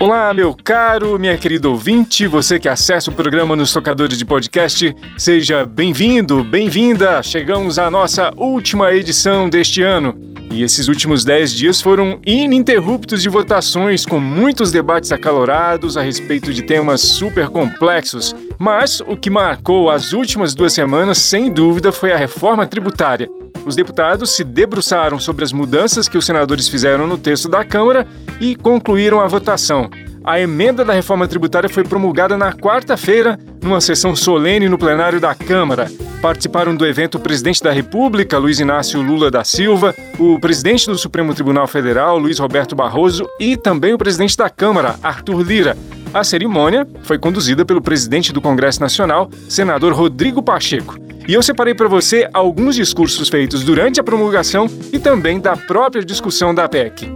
Olá, meu caro, minha querida ouvinte, você que acessa o programa nos tocadores de podcast, seja bem-vindo, bem-vinda. Chegamos à nossa última edição deste ano. E esses últimos dez dias foram ininterruptos de votações, com muitos debates acalorados a respeito de temas super complexos. Mas o que marcou as últimas duas semanas, sem dúvida, foi a reforma tributária. Os deputados se debruçaram sobre as mudanças que os senadores fizeram no texto da Câmara e concluíram a votação. A emenda da reforma tributária foi promulgada na quarta-feira, numa sessão solene no plenário da Câmara. Participaram do evento o presidente da República, Luiz Inácio Lula da Silva, o presidente do Supremo Tribunal Federal, Luiz Roberto Barroso, e também o presidente da Câmara, Arthur Lira. A cerimônia foi conduzida pelo presidente do Congresso Nacional, senador Rodrigo Pacheco. E eu separei para você alguns discursos feitos durante a promulgação e também da própria discussão da PEC.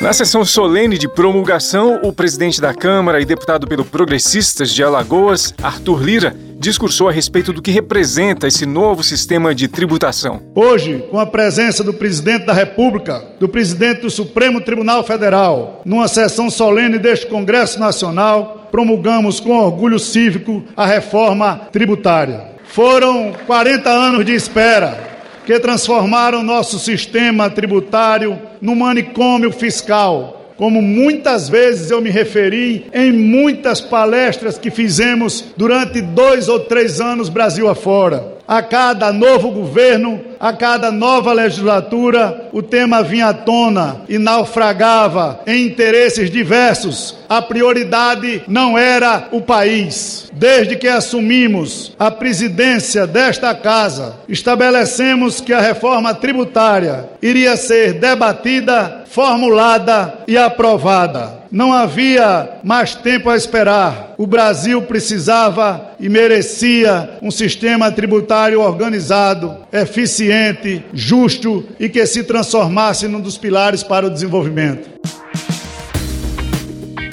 Na sessão solene de promulgação, o presidente da Câmara e deputado pelo Progressistas de Alagoas, Arthur Lira, discursou a respeito do que representa esse novo sistema de tributação. Hoje, com a presença do presidente da República, do presidente do Supremo Tribunal Federal, numa sessão solene deste Congresso Nacional, promulgamos com orgulho cívico a reforma tributária. Foram 40 anos de espera que transformaram nosso sistema tributário num manicômio fiscal, como muitas vezes eu me referi em muitas palestras que fizemos durante dois ou três anos Brasil afora. A cada novo governo, a cada nova legislatura, o tema vinha à tona e naufragava em interesses diversos. A prioridade não era o país. Desde que assumimos a presidência desta casa, estabelecemos que a reforma tributária iria ser debatida, formulada e aprovada. Não havia mais tempo a esperar. O Brasil precisava e merecia um sistema tributário organizado, eficiente, justo e que se transformasse num dos pilares para o desenvolvimento.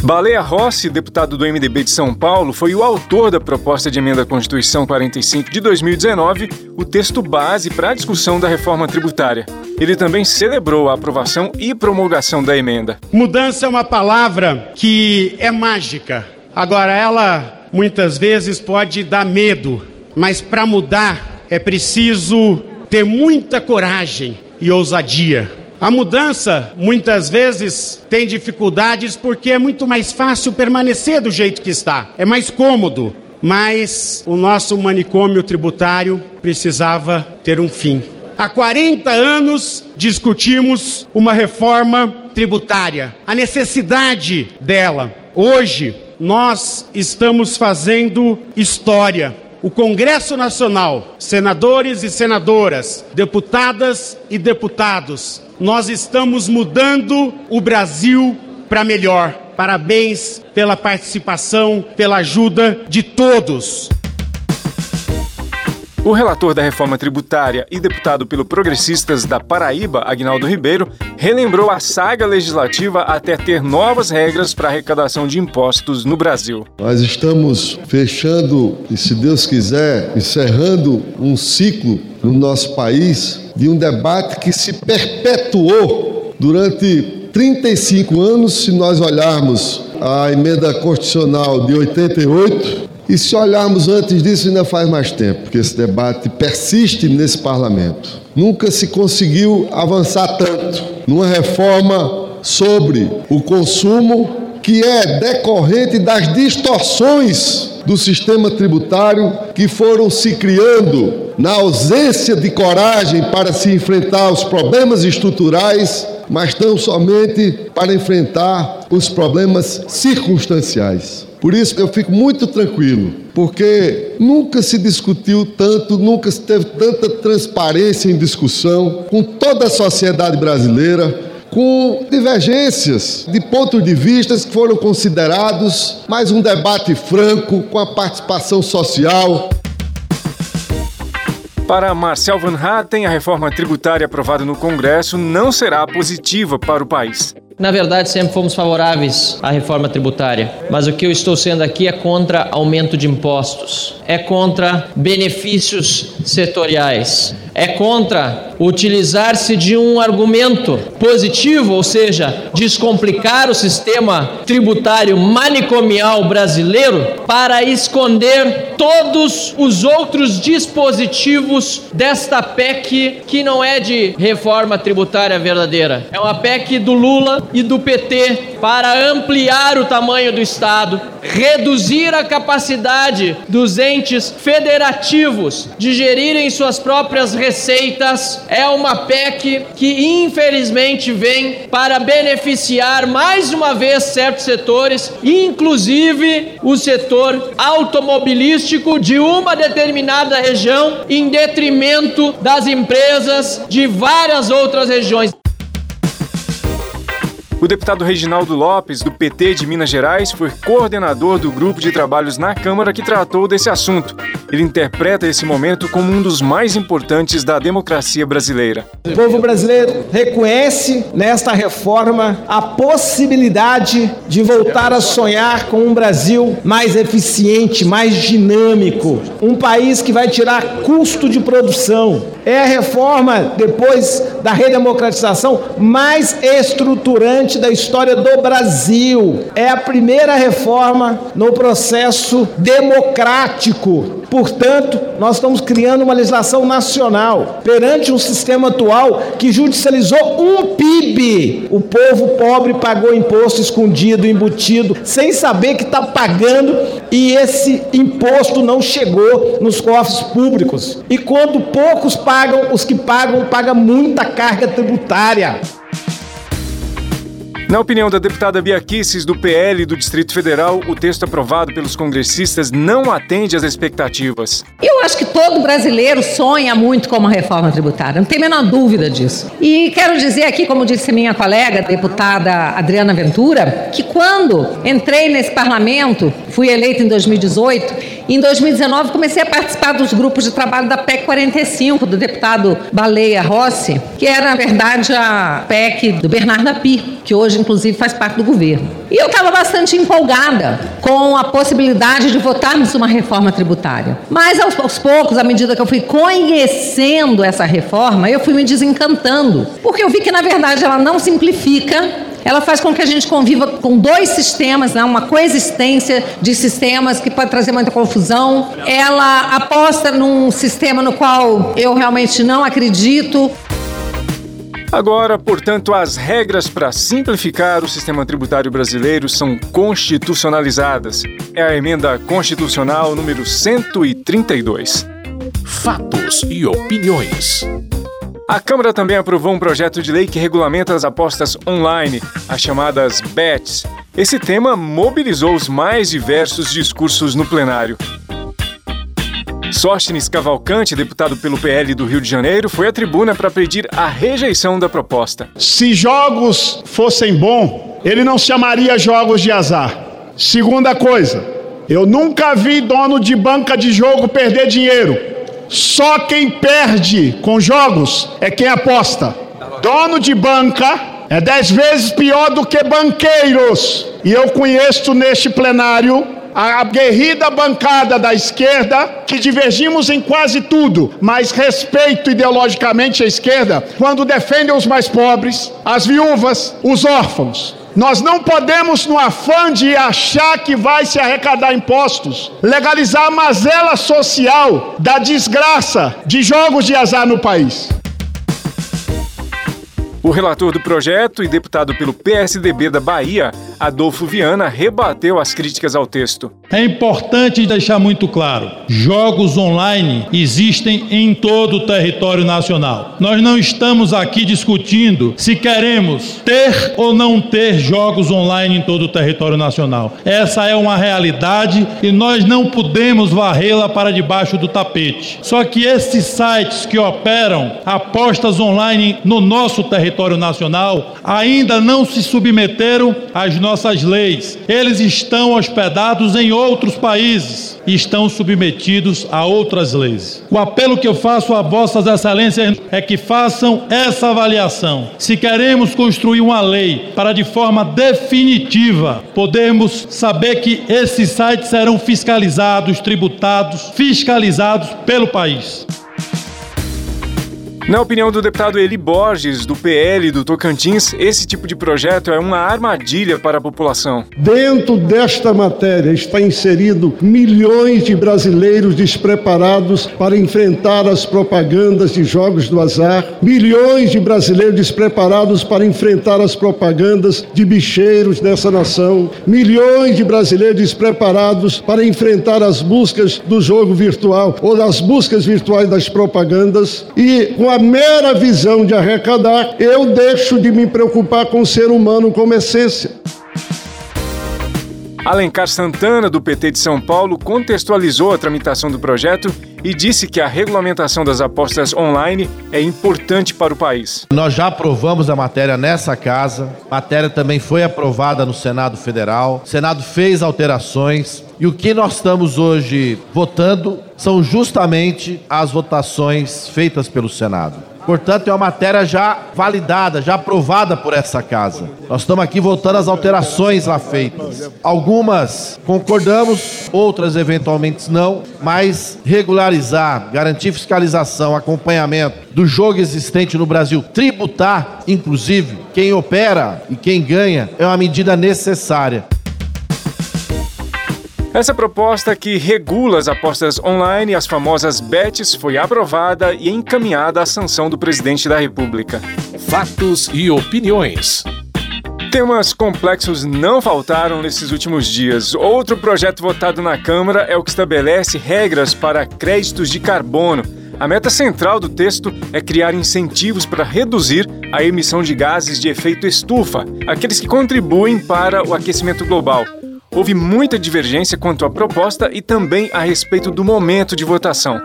Baleia Rossi, deputado do MDB de São Paulo, foi o autor da proposta de emenda à Constituição 45 de 2019, o texto base para a discussão da reforma tributária. Ele também celebrou a aprovação e promulgação da emenda. Mudança é uma palavra que é mágica. Agora, ela muitas vezes pode dar medo, mas para mudar é preciso ter muita coragem e ousadia. A mudança muitas vezes tem dificuldades porque é muito mais fácil permanecer do jeito que está, é mais cômodo. Mas o nosso manicômio tributário precisava ter um fim. Há 40 anos discutimos uma reforma tributária, a necessidade dela. Hoje nós estamos fazendo história o Congresso Nacional, senadores e senadoras, deputadas e deputados, nós estamos mudando o Brasil para melhor. Parabéns pela participação, pela ajuda de todos. O relator da reforma tributária e deputado pelo Progressistas da Paraíba, Agnaldo Ribeiro, relembrou a saga legislativa até ter novas regras para arrecadação de impostos no Brasil. Nós estamos fechando e, se Deus quiser, encerrando um ciclo no nosso país de um debate que se perpetuou durante 35 anos, se nós olharmos a emenda constitucional de 88, e se olharmos antes disso, ainda faz mais tempo, porque esse debate persiste nesse parlamento. Nunca se conseguiu avançar tanto numa reforma sobre o consumo que é decorrente das distorções do sistema tributário que foram se criando na ausência de coragem para se enfrentar os problemas estruturais, mas tão somente para enfrentar os problemas circunstanciais. Por isso eu fico muito tranquilo, porque nunca se discutiu tanto, nunca se teve tanta transparência em discussão com toda a sociedade brasileira, com divergências de pontos de vista que foram considerados, mas um debate franco com a participação social. Para Marcel Van Hatten, a reforma tributária aprovada no Congresso não será positiva para o país. Na verdade, sempre fomos favoráveis à reforma tributária, mas o que eu estou sendo aqui é contra aumento de impostos, é contra benefícios setoriais, é contra utilizar-se de um argumento positivo, ou seja, descomplicar o sistema tributário manicomial brasileiro para esconder todos os outros dispositivos desta PEC que não é de reforma tributária verdadeira. É uma PEC do Lula e do PT para ampliar o tamanho do Estado, reduzir a capacidade dos entes federativos de gerirem suas próprias receitas. É uma PEC que infelizmente vem para beneficiar mais uma vez certos setores, inclusive o setor automobilístico de uma determinada região, em detrimento das empresas de várias outras regiões. O deputado Reginaldo Lopes, do PT de Minas Gerais, foi coordenador do grupo de trabalhos na Câmara que tratou desse assunto. Ele interpreta esse momento como um dos mais importantes da democracia brasileira. O povo brasileiro reconhece nesta reforma a possibilidade de voltar a sonhar com um Brasil mais eficiente, mais dinâmico, um país que vai tirar custo de produção. É a reforma, depois da redemocratização, mais estruturante da história do Brasil. É a primeira reforma no processo democrático. Portanto, nós estamos criando uma legislação nacional perante um sistema atual que judicializou um PIB. O povo pobre pagou imposto escondido, embutido, sem saber que está pagando e esse imposto não chegou nos cofres públicos. E quando poucos pagam, os que pagam pagam muita carga tributária. Na opinião da deputada Bia do PL do Distrito Federal, o texto aprovado pelos congressistas não atende às expectativas. Eu acho que todo brasileiro sonha muito com uma reforma tributária, não tem a menor dúvida disso. E quero dizer aqui, como disse minha colega, deputada Adriana Ventura, que quando entrei nesse parlamento, fui eleita em 2018, em 2019 comecei a participar dos grupos de trabalho da PEC 45, do deputado Baleia Rossi, que era, na verdade, a PEC do Bernardo Api, que hoje inclusive faz parte do governo. E eu estava bastante empolgada com a possibilidade de votarmos uma reforma tributária. Mas aos, aos poucos, à medida que eu fui conhecendo essa reforma, eu fui me desencantando, porque eu vi que na verdade ela não simplifica ela faz com que a gente conviva com dois sistemas, né? uma coexistência de sistemas que pode trazer muita confusão. Ela aposta num sistema no qual eu realmente não acredito. Agora, portanto, as regras para simplificar o sistema tributário brasileiro são constitucionalizadas. É a emenda constitucional número 132. Fatos e opiniões. A Câmara também aprovou um projeto de lei que regulamenta as apostas online, as chamadas BETs. Esse tema mobilizou os mais diversos discursos no plenário. Sóstenes Cavalcante, deputado pelo PL do Rio de Janeiro, foi à tribuna para pedir a rejeição da proposta. Se jogos fossem bom, ele não chamaria jogos de azar. Segunda coisa, eu nunca vi dono de banca de jogo perder dinheiro. Só quem perde com jogos é quem aposta. Dono de banca é dez vezes pior do que banqueiros. E eu conheço neste plenário a aguerrida bancada da esquerda, que divergimos em quase tudo, mas respeito ideologicamente a esquerda quando defendem os mais pobres, as viúvas, os órfãos. Nós não podemos, no afã de achar que vai se arrecadar impostos, legalizar a mazela social da desgraça de jogos de azar no país. O relator do projeto e deputado pelo PSDB da Bahia, Adolfo Viana, rebateu as críticas ao texto. É importante deixar muito claro: jogos online existem em todo o território nacional. Nós não estamos aqui discutindo se queremos ter ou não ter jogos online em todo o território nacional. Essa é uma realidade e nós não podemos varrê-la para debaixo do tapete. Só que esses sites que operam apostas online no nosso território nacional ainda não se submeteram às normas nossas leis. Eles estão hospedados em outros países e estão submetidos a outras leis. O apelo que eu faço a vossas excelências é que façam essa avaliação. Se queremos construir uma lei para de forma definitiva podermos saber que esses sites serão fiscalizados, tributados, fiscalizados pelo país. Na opinião do deputado Eli Borges, do PL do Tocantins, esse tipo de projeto é uma armadilha para a população. Dentro desta matéria está inserido milhões de brasileiros despreparados para enfrentar as propagandas de jogos do azar, milhões de brasileiros despreparados para enfrentar as propagandas de bicheiros dessa nação, milhões de brasileiros despreparados para enfrentar as buscas do jogo virtual ou das buscas virtuais das propagandas e com a mera visão de arrecadar, eu deixo de me preocupar com o ser humano como essência. Alencar Santana, do PT de São Paulo, contextualizou a tramitação do projeto e disse que a regulamentação das apostas online é importante para o país. Nós já aprovamos a matéria nessa casa, a matéria também foi aprovada no Senado Federal, o Senado fez alterações e o que nós estamos hoje votando são justamente as votações feitas pelo Senado. Portanto, é uma matéria já validada, já aprovada por essa casa. Nós estamos aqui votando as alterações lá feitas. Algumas concordamos, outras eventualmente não, mas regularizar, garantir fiscalização, acompanhamento do jogo existente no Brasil, tributar, inclusive, quem opera e quem ganha, é uma medida necessária. Essa proposta que regula as apostas online, as famosas bets, foi aprovada e encaminhada à sanção do presidente da República. Fatos e opiniões. Temas complexos não faltaram nesses últimos dias. Outro projeto votado na Câmara é o que estabelece regras para créditos de carbono. A meta central do texto é criar incentivos para reduzir a emissão de gases de efeito estufa, aqueles que contribuem para o aquecimento global. Houve muita divergência quanto à proposta e também a respeito do momento de votação.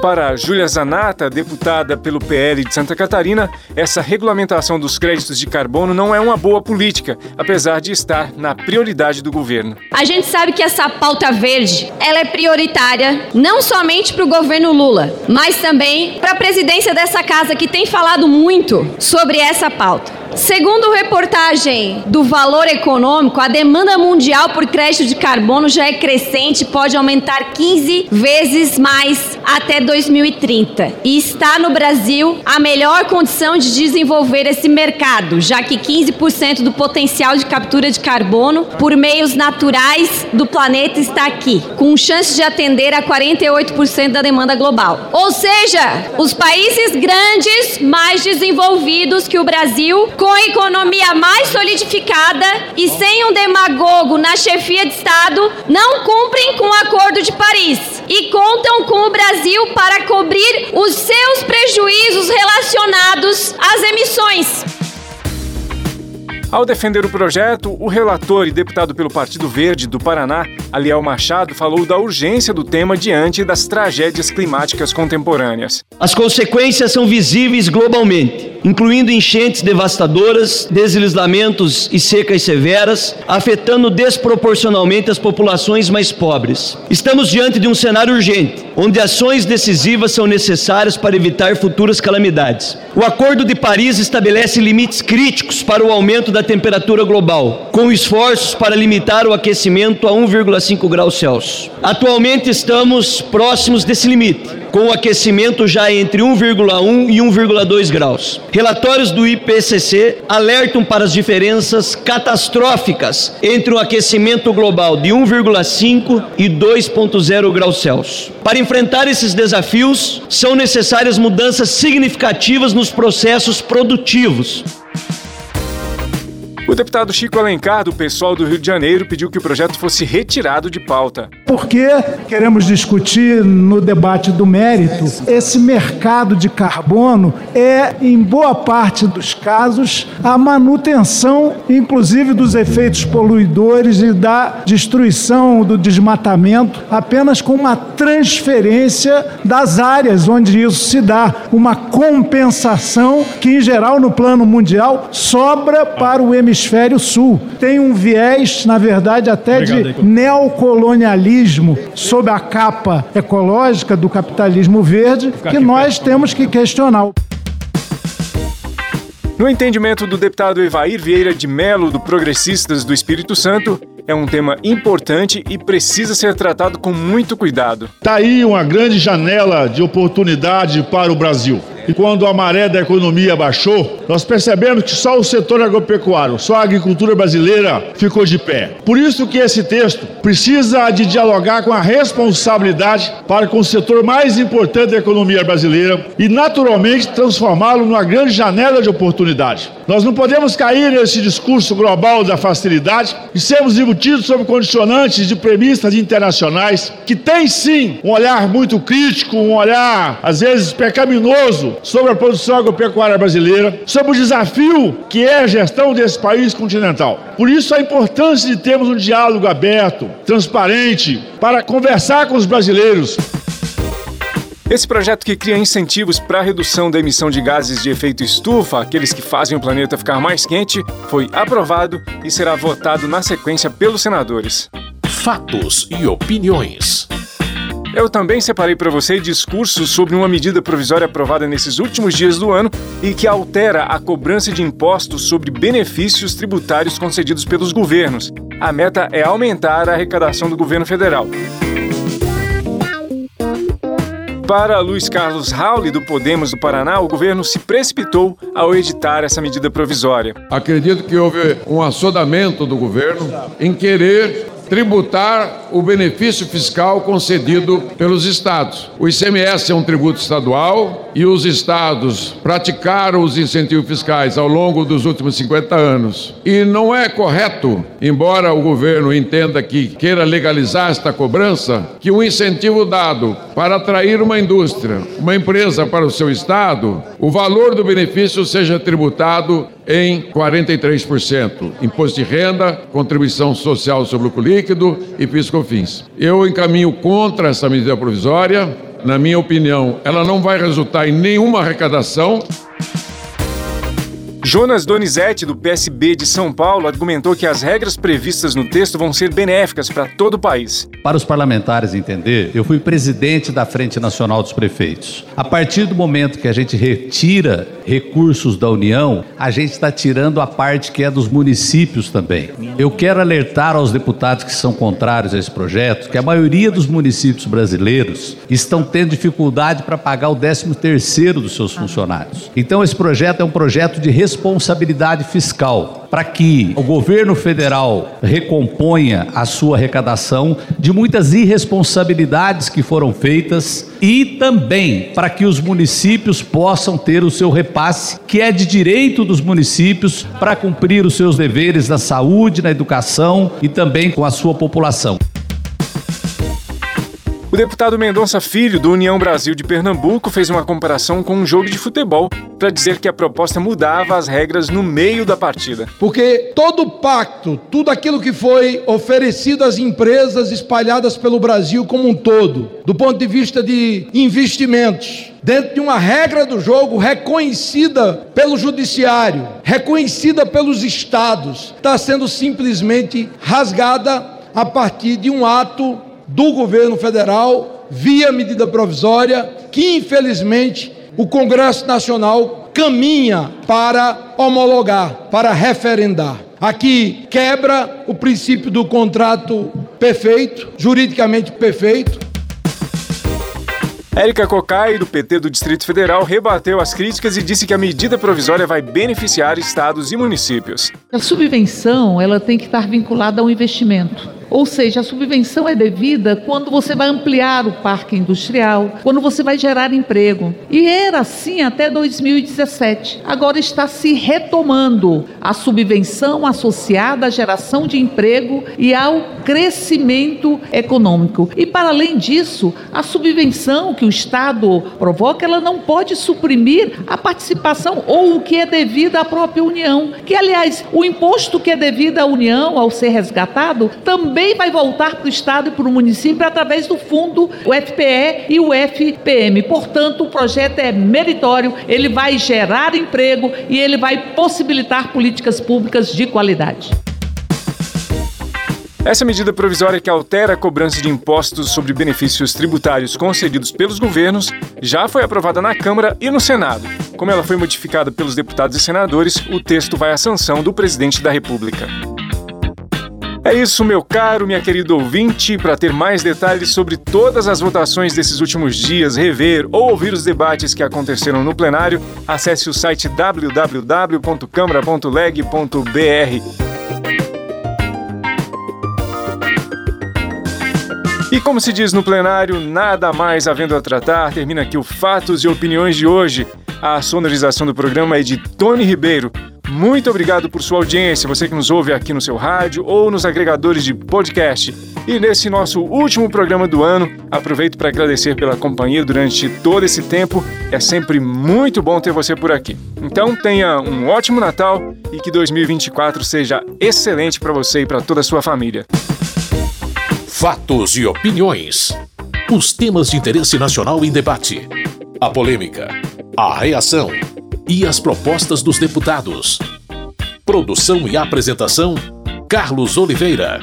Para Júlia Zanata, deputada pelo PL de Santa Catarina, essa regulamentação dos créditos de carbono não é uma boa política, apesar de estar na prioridade do governo. A gente sabe que essa pauta verde, ela é prioritária não somente para o governo Lula, mas também para a presidência dessa casa que tem falado muito sobre essa pauta. Segundo reportagem do Valor Econômico, a demanda mundial por crédito de carbono já é crescente pode aumentar 15 vezes mais até 2030. E está no Brasil a melhor condição de desenvolver esse mercado, já que 15% do potencial de captura de carbono por meios naturais do planeta está aqui, com chance de atender a 48% da demanda global. Ou seja, os países grandes, mais desenvolvidos que o Brasil, com a economia mais solidificada e sem um demagogo na chefia de Estado, não cumprem com o Acordo de Paris e contam com o Brasil para cobrir os seus prejuízos relacionados às emissões. Ao defender o projeto, o relator e deputado pelo Partido Verde do Paraná, Aliel Machado, falou da urgência do tema diante das tragédias climáticas contemporâneas. As consequências são visíveis globalmente, incluindo enchentes devastadoras, deslizamentos e secas severas, afetando desproporcionalmente as populações mais pobres. Estamos diante de um cenário urgente, onde ações decisivas são necessárias para evitar futuras calamidades. O Acordo de Paris estabelece limites críticos para o aumento da temperatura global, com esforços para limitar o aquecimento a 1,5 graus Celsius. Atualmente estamos próximos desse limite, com o aquecimento já entre 1,1 e 1,2 graus. Relatórios do IPCC alertam para as diferenças catastróficas entre o aquecimento global de 1,5 e 2,0 graus Celsius. Para enfrentar esses desafios, são necessárias mudanças significativas nos processos produtivos. O deputado Chico Alencar, do pessoal do Rio de Janeiro, pediu que o projeto fosse retirado de pauta. Porque queremos discutir no debate do mérito, esse mercado de carbono é, em boa parte dos casos, a manutenção, inclusive, dos efeitos poluidores e da destruição do desmatamento, apenas com uma transferência das áreas onde isso se dá, uma compensação que, em geral, no plano mundial, sobra para o hemisfério hemisfério sul. Tem um viés, na verdade, até Obrigado, de neocolonialismo sob a capa ecológica do capitalismo verde que nós temos que questionar. No entendimento do deputado Evair Vieira de Melo, do Progressistas do Espírito Santo, é um tema importante e precisa ser tratado com muito cuidado. Está aí uma grande janela de oportunidade para o Brasil. E quando a maré da economia baixou, nós percebemos que só o setor agropecuário, só a agricultura brasileira ficou de pé. Por isso que esse texto precisa de dialogar com a responsabilidade para com o setor mais importante da economia brasileira e naturalmente transformá-lo numa grande janela de oportunidade. Nós não podemos cair nesse discurso global da facilidade e sermos embutidos sob condicionantes de premissas internacionais que têm sim um olhar muito crítico, um olhar às vezes pecaminoso sobre a produção agropecuária brasileira, sobre o desafio que é a gestão desse país continental. Por isso a importância de termos um diálogo aberto, transparente, para conversar com os brasileiros. Esse projeto que cria incentivos para a redução da emissão de gases de efeito estufa, aqueles que fazem o planeta ficar mais quente, foi aprovado e será votado na sequência pelos senadores. Fatos e opiniões. Eu também separei para você discursos sobre uma medida provisória aprovada nesses últimos dias do ano e que altera a cobrança de impostos sobre benefícios tributários concedidos pelos governos. A meta é aumentar a arrecadação do governo federal. Para Luiz Carlos Rauli, do Podemos do Paraná, o governo se precipitou ao editar essa medida provisória. Acredito que houve um assodamento do governo em querer tributar o benefício fiscal concedido pelos estados. O ICMS é um tributo estadual e os estados praticaram os incentivos fiscais ao longo dos últimos 50 anos. E não é correto, embora o governo entenda que queira legalizar esta cobrança, que um incentivo dado para atrair uma indústria, uma empresa para o seu estado, o valor do benefício seja tributado em 43%. Imposto de renda, contribuição social sobre o lucro líquido e piscofins. Eu encaminho contra essa medida provisória. Na minha opinião, ela não vai resultar em nenhuma arrecadação. Jonas Donizete, do PSB de São Paulo, argumentou que as regras previstas no texto vão ser benéficas para todo o país. Para os parlamentares entender, eu fui presidente da Frente Nacional dos Prefeitos. A partir do momento que a gente retira recursos da União, a gente está tirando a parte que é dos municípios também. Eu quero alertar aos deputados que são contrários a esse projeto que a maioria dos municípios brasileiros estão tendo dificuldade para pagar o 13 terceiro dos seus funcionários. Então esse projeto é um projeto de responsabilidade responsabilidade fiscal para que o governo federal recomponha a sua arrecadação de muitas irresponsabilidades que foram feitas e também para que os municípios possam ter o seu repasse, que é de direito dos municípios para cumprir os seus deveres na saúde, na educação e também com a sua população. O deputado Mendonça Filho, do União Brasil de Pernambuco, fez uma comparação com um jogo de futebol para dizer que a proposta mudava as regras no meio da partida. Porque todo pacto, tudo aquilo que foi oferecido às empresas espalhadas pelo Brasil como um todo, do ponto de vista de investimentos, dentro de uma regra do jogo reconhecida pelo judiciário, reconhecida pelos estados, está sendo simplesmente rasgada a partir de um ato do governo federal via medida provisória que infelizmente o Congresso Nacional caminha para homologar, para referendar. Aqui quebra o princípio do contrato perfeito, juridicamente perfeito. Érica Cocai, do PT do Distrito Federal, rebateu as críticas e disse que a medida provisória vai beneficiar estados e municípios. A subvenção ela tem que estar vinculada ao investimento. Ou seja, a subvenção é devida quando você vai ampliar o parque industrial, quando você vai gerar emprego. E era assim até 2017. Agora está se retomando a subvenção associada à geração de emprego e ao crescimento econômico. E para além disso, a subvenção que o Estado provoca, ela não pode suprimir a participação ou o que é devido à própria União. Que, aliás, o imposto que é devido à União ao ser resgatado também também vai voltar para o Estado e para o município através do fundo, o FPE e o FPM. Portanto, o projeto é meritório, ele vai gerar emprego e ele vai possibilitar políticas públicas de qualidade. Essa medida provisória que altera a cobrança de impostos sobre benefícios tributários concedidos pelos governos já foi aprovada na Câmara e no Senado. Como ela foi modificada pelos deputados e senadores, o texto vai à sanção do presidente da República. É isso, meu caro, minha querida ouvinte. Para ter mais detalhes sobre todas as votações desses últimos dias, rever ou ouvir os debates que aconteceram no plenário, acesse o site www.câmara.leg.br. E como se diz no plenário, nada mais havendo a tratar, termina aqui o Fatos e Opiniões de hoje. A sonorização do programa é de Tony Ribeiro. Muito obrigado por sua audiência, você que nos ouve aqui no seu rádio ou nos agregadores de podcast. E nesse nosso último programa do ano, aproveito para agradecer pela companhia durante todo esse tempo. É sempre muito bom ter você por aqui. Então tenha um ótimo Natal e que 2024 seja excelente para você e para toda a sua família. Fatos e opiniões. Os temas de interesse nacional em debate. A polêmica, a reação e as propostas dos deputados. Produção e apresentação: Carlos Oliveira.